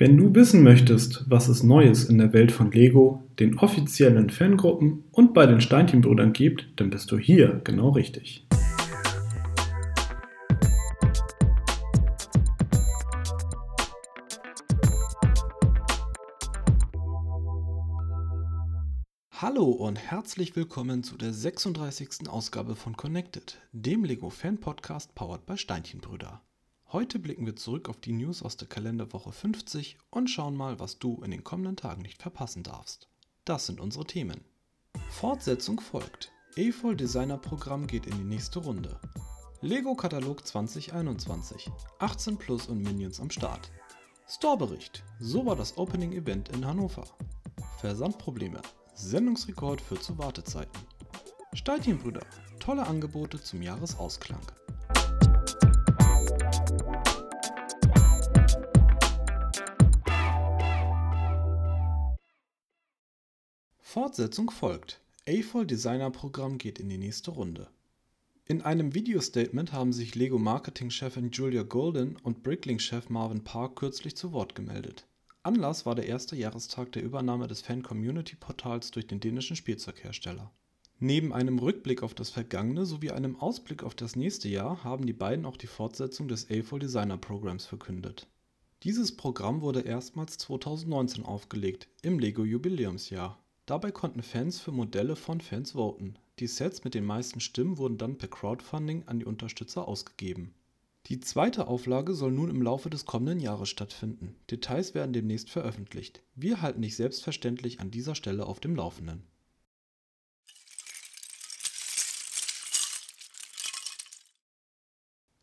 Wenn du wissen möchtest, was es Neues in der Welt von Lego, den offiziellen Fangruppen und bei den Steinchenbrüdern gibt, dann bist du hier genau richtig. Hallo und herzlich willkommen zu der 36. Ausgabe von Connected, dem Lego Fan Podcast powered bei Steinchenbrüder. Heute blicken wir zurück auf die News aus der Kalenderwoche 50 und schauen mal, was du in den kommenden Tagen nicht verpassen darfst. Das sind unsere Themen. Fortsetzung folgt. EFOL Designer Programm geht in die nächste Runde. Lego Katalog 2021. 18 Plus und Minions am Start. Storebericht. So war das Opening Event in Hannover. Versandprobleme. Sendungsrekord führt zu Wartezeiten. Steinchenbrüder. Tolle Angebote zum Jahresausklang. Fortsetzung folgt. AFOL Designer Programm geht in die nächste Runde. In einem Video-Statement haben sich Lego Marketing-Chefin Julia Golden und Bricklink-Chef Marvin Park kürzlich zu Wort gemeldet. Anlass war der erste Jahrestag der Übernahme des Fan-Community-Portals durch den dänischen Spielzeughersteller. Neben einem Rückblick auf das vergangene sowie einem Ausblick auf das nächste Jahr haben die beiden auch die Fortsetzung des AFOL Designer Programms verkündet. Dieses Programm wurde erstmals 2019 aufgelegt, im Lego Jubiläumsjahr. Dabei konnten Fans für Modelle von Fans voten. Die Sets mit den meisten Stimmen wurden dann per Crowdfunding an die Unterstützer ausgegeben. Die zweite Auflage soll nun im Laufe des kommenden Jahres stattfinden. Details werden demnächst veröffentlicht. Wir halten dich selbstverständlich an dieser Stelle auf dem Laufenden.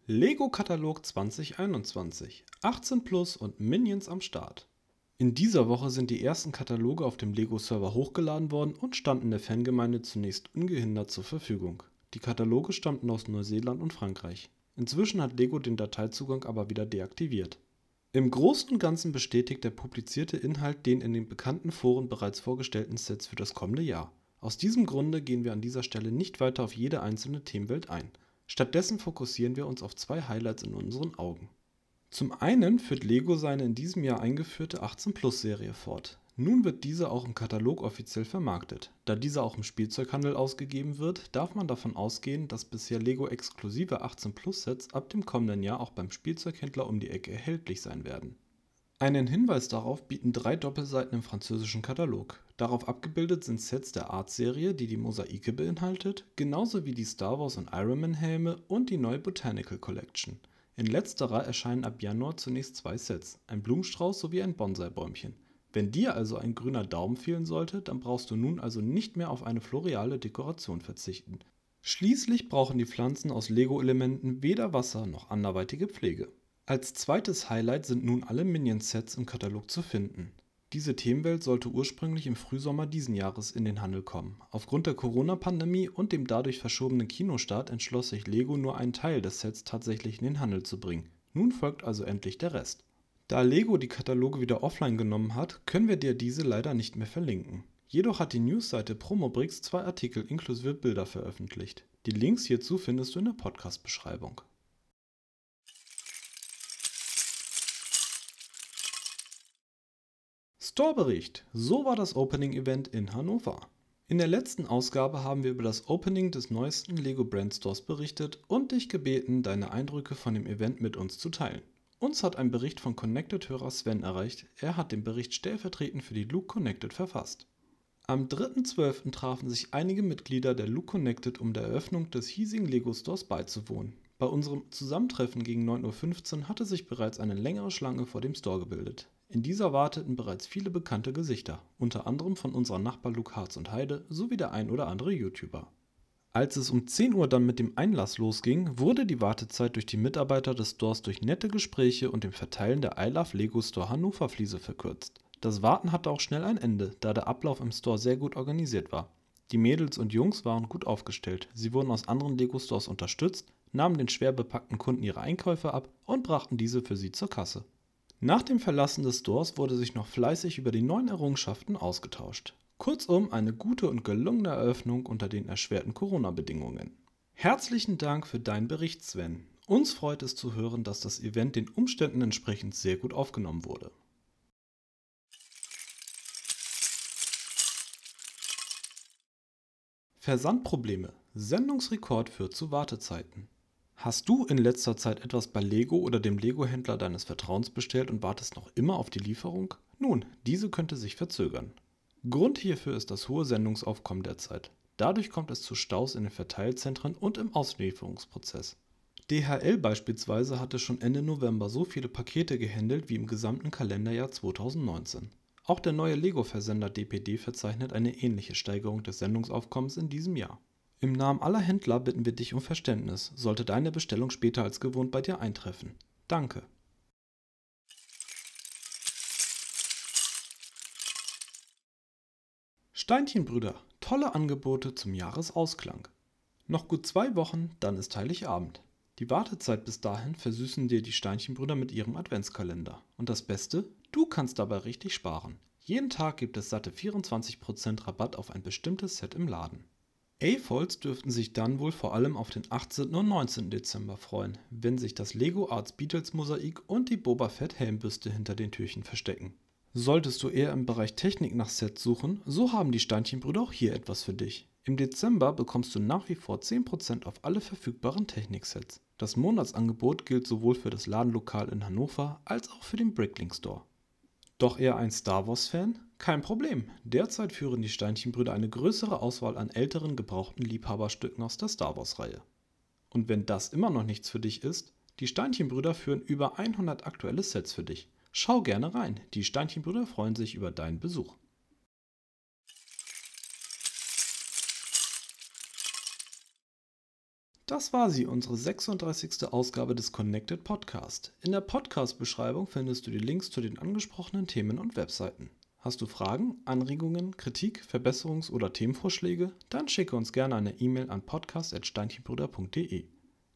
Lego Katalog 2021 18 Plus und Minions am Start. In dieser Woche sind die ersten Kataloge auf dem Lego-Server hochgeladen worden und standen der Fangemeinde zunächst ungehindert zur Verfügung. Die Kataloge stammten aus Neuseeland und Frankreich. Inzwischen hat Lego den Dateizugang aber wieder deaktiviert. Im Großen und Ganzen bestätigt der publizierte Inhalt den in den bekannten Foren bereits vorgestellten Sets für das kommende Jahr. Aus diesem Grunde gehen wir an dieser Stelle nicht weiter auf jede einzelne Themenwelt ein. Stattdessen fokussieren wir uns auf zwei Highlights in unseren Augen. Zum einen führt Lego seine in diesem Jahr eingeführte 18-Plus-Serie fort. Nun wird diese auch im Katalog offiziell vermarktet. Da diese auch im Spielzeughandel ausgegeben wird, darf man davon ausgehen, dass bisher Lego-exklusive 18-Plus-Sets ab dem kommenden Jahr auch beim Spielzeughändler um die Ecke erhältlich sein werden. Einen Hinweis darauf bieten drei Doppelseiten im französischen Katalog. Darauf abgebildet sind Sets der Art-Serie, die die Mosaike beinhaltet, genauso wie die Star Wars und Iron Man Helme und die neue Botanical Collection. In letzterer erscheinen ab Januar zunächst zwei Sets, ein Blumenstrauß sowie ein Bonsai-Bäumchen. Wenn dir also ein grüner Daumen fehlen sollte, dann brauchst du nun also nicht mehr auf eine floreale Dekoration verzichten. Schließlich brauchen die Pflanzen aus Lego-Elementen weder Wasser noch anderweitige Pflege. Als zweites Highlight sind nun alle Minion-Sets im Katalog zu finden. Diese Themenwelt sollte ursprünglich im Frühsommer diesen Jahres in den Handel kommen. Aufgrund der Corona-Pandemie und dem dadurch verschobenen Kinostart entschloss sich Lego nur einen Teil des Sets tatsächlich in den Handel zu bringen. Nun folgt also endlich der Rest. Da Lego die Kataloge wieder offline genommen hat, können wir dir diese leider nicht mehr verlinken. Jedoch hat die Newsseite Promobrix zwei Artikel inklusive Bilder veröffentlicht. Die Links hierzu findest du in der Podcast-Beschreibung. Storebericht. So war das Opening Event in Hannover. In der letzten Ausgabe haben wir über das Opening des neuesten Lego Brand Stores berichtet und dich gebeten, deine Eindrücke von dem Event mit uns zu teilen. Uns hat ein Bericht von Connected-Hörer Sven erreicht. Er hat den Bericht stellvertretend für die Luke Connected verfasst. Am 3.12. trafen sich einige Mitglieder der Luke Connected, um der Eröffnung des hiesigen Lego Stores beizuwohnen. Bei unserem Zusammentreffen gegen 9.15 Uhr hatte sich bereits eine längere Schlange vor dem Store gebildet. In dieser warteten bereits viele bekannte Gesichter, unter anderem von unserer Luke Harz und Heide sowie der ein oder andere YouTuber. Als es um 10 Uhr dann mit dem Einlass losging, wurde die Wartezeit durch die Mitarbeiter des Stores durch nette Gespräche und dem Verteilen der I Love Lego Store Hannover Fliese verkürzt. Das Warten hatte auch schnell ein Ende, da der Ablauf im Store sehr gut organisiert war. Die Mädels und Jungs waren gut aufgestellt, sie wurden aus anderen Lego Stores unterstützt, nahmen den schwer bepackten Kunden ihre Einkäufe ab und brachten diese für sie zur Kasse. Nach dem Verlassen des Stores wurde sich noch fleißig über die neuen Errungenschaften ausgetauscht. Kurzum eine gute und gelungene Eröffnung unter den erschwerten Corona-Bedingungen. Herzlichen Dank für deinen Bericht, Sven. Uns freut es zu hören, dass das Event den Umständen entsprechend sehr gut aufgenommen wurde. Versandprobleme. Sendungsrekord führt zu Wartezeiten. Hast du in letzter Zeit etwas bei Lego oder dem Lego-Händler deines Vertrauens bestellt und wartest noch immer auf die Lieferung? Nun, diese könnte sich verzögern. Grund hierfür ist das hohe Sendungsaufkommen derzeit. Dadurch kommt es zu Staus in den Verteilzentren und im Auslieferungsprozess. DHL beispielsweise hatte schon Ende November so viele Pakete gehandelt wie im gesamten Kalenderjahr 2019. Auch der neue Lego-Versender DPD verzeichnet eine ähnliche Steigerung des Sendungsaufkommens in diesem Jahr. Im Namen aller Händler bitten wir dich um Verständnis, sollte deine Bestellung später als gewohnt bei dir eintreffen. Danke. Steinchenbrüder, tolle Angebote zum Jahresausklang. Noch gut zwei Wochen, dann ist Heiligabend. Die Wartezeit bis dahin versüßen dir die Steinchenbrüder mit ihrem Adventskalender. Und das Beste, du kannst dabei richtig sparen. Jeden Tag gibt es satte 24% Rabatt auf ein bestimmtes Set im Laden. A-Folds dürften sich dann wohl vor allem auf den 18. und 19. Dezember freuen, wenn sich das Lego Arts Beatles Mosaik und die Boba Fett Helmbüste hinter den Türchen verstecken. Solltest du eher im Bereich Technik nach Sets suchen, so haben die Steinchenbrüder auch hier etwas für dich. Im Dezember bekommst du nach wie vor 10% auf alle verfügbaren Techniksets. Das Monatsangebot gilt sowohl für das Ladenlokal in Hannover als auch für den Bricklink Store. Doch eher ein Star Wars-Fan? Kein Problem. Derzeit führen die Steinchenbrüder eine größere Auswahl an älteren gebrauchten Liebhaberstücken aus der Star Wars-Reihe. Und wenn das immer noch nichts für dich ist, die Steinchenbrüder führen über 100 aktuelle Sets für dich. Schau gerne rein. Die Steinchenbrüder freuen sich über deinen Besuch. Das war sie, unsere 36. Ausgabe des Connected Podcast. In der Podcast-Beschreibung findest du die Links zu den angesprochenen Themen und Webseiten. Hast du Fragen, Anregungen, Kritik, Verbesserungs- oder Themenvorschläge? Dann schicke uns gerne eine E-Mail an podcast.steinchenbrüder.de.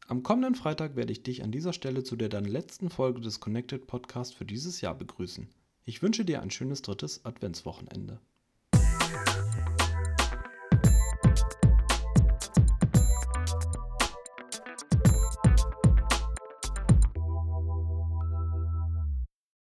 Am kommenden Freitag werde ich dich an dieser Stelle zu der dann letzten Folge des Connected Podcast für dieses Jahr begrüßen. Ich wünsche dir ein schönes drittes Adventswochenende.